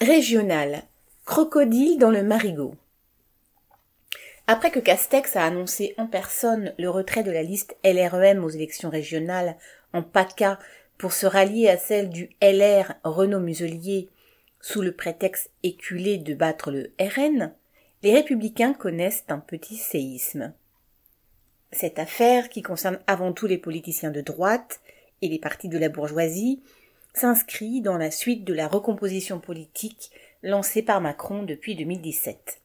Régional. Crocodile dans le marigot. Après que Castex a annoncé en personne le retrait de la liste LREM aux élections régionales en PACA pour se rallier à celle du LR Renaud Muselier sous le prétexte éculé de battre le RN, les républicains connaissent un petit séisme. Cette affaire, qui concerne avant tout les politiciens de droite et les partis de la bourgeoisie, s'inscrit dans la suite de la recomposition politique lancée par Macron depuis 2017.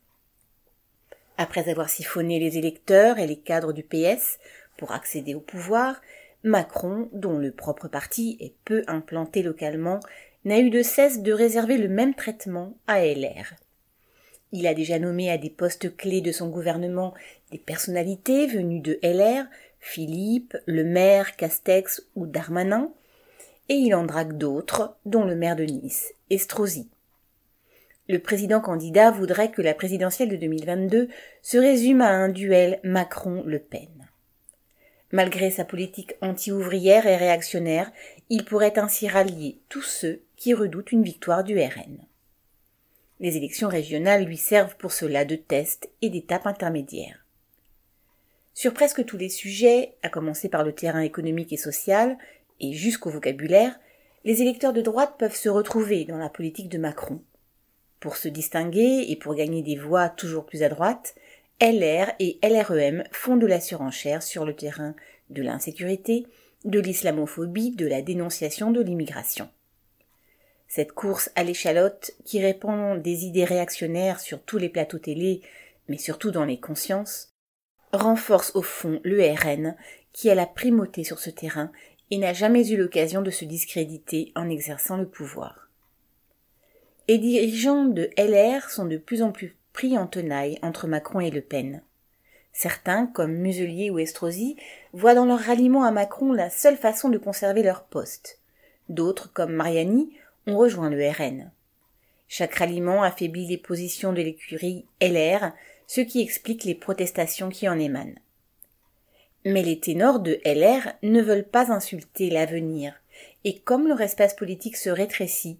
Après avoir siphonné les électeurs et les cadres du PS pour accéder au pouvoir, Macron, dont le propre parti est peu implanté localement, n'a eu de cesse de réserver le même traitement à LR. Il a déjà nommé à des postes clés de son gouvernement des personnalités venues de LR, Philippe, le maire, Castex ou Darmanin, et il en drague d'autres, dont le maire de Nice, Estrosi. Le président candidat voudrait que la présidentielle de 2022 se résume à un duel Macron-Le Pen. Malgré sa politique anti-ouvrière et réactionnaire, il pourrait ainsi rallier tous ceux qui redoutent une victoire du RN. Les élections régionales lui servent pour cela de test et d'étape intermédiaire. Sur presque tous les sujets, à commencer par le terrain économique et social, et jusqu'au vocabulaire, les électeurs de droite peuvent se retrouver dans la politique de Macron. Pour se distinguer et pour gagner des voix toujours plus à droite, LR et LREM font de la surenchère sur le terrain de l'insécurité, de l'islamophobie, de la dénonciation de l'immigration. Cette course à l'échalote qui répand des idées réactionnaires sur tous les plateaux télé, mais surtout dans les consciences, renforce au fond le RN qui a la primauté sur ce terrain n'a jamais eu l'occasion de se discréditer en exerçant le pouvoir. Les dirigeants de LR sont de plus en plus pris en tenaille entre Macron et Le Pen. Certains, comme Muselier ou Estrosi, voient dans leur ralliement à Macron la seule façon de conserver leur poste. D'autres, comme Mariani, ont rejoint le RN. Chaque ralliement affaiblit les positions de l'écurie LR, ce qui explique les protestations qui en émanent. Mais les ténors de LR ne veulent pas insulter l'avenir, et comme leur espace politique se rétrécit,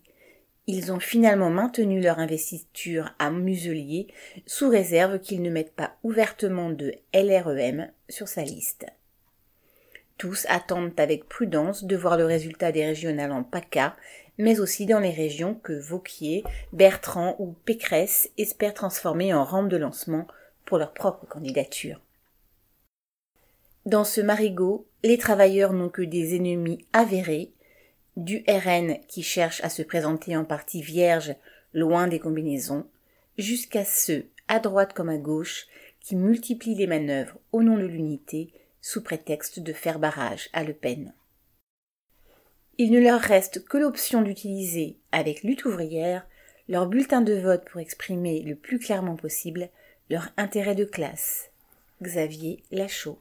ils ont finalement maintenu leur investiture à Muselier sous réserve qu'ils ne mettent pas ouvertement de LREM sur sa liste. Tous attendent avec prudence de voir le résultat des régionales en PACA, mais aussi dans les régions que Vauquier, Bertrand ou Pécresse espèrent transformer en rampe de lancement pour leur propre candidature. Dans ce marigot, les travailleurs n'ont que des ennemis avérés, du RN qui cherche à se présenter en partie vierge, loin des combinaisons, jusqu'à ceux, à droite comme à gauche, qui multiplient les manœuvres au nom de l'unité sous prétexte de faire barrage à Le Pen. Il ne leur reste que l'option d'utiliser, avec lutte ouvrière, leur bulletin de vote pour exprimer le plus clairement possible leur intérêt de classe. Xavier Lachaud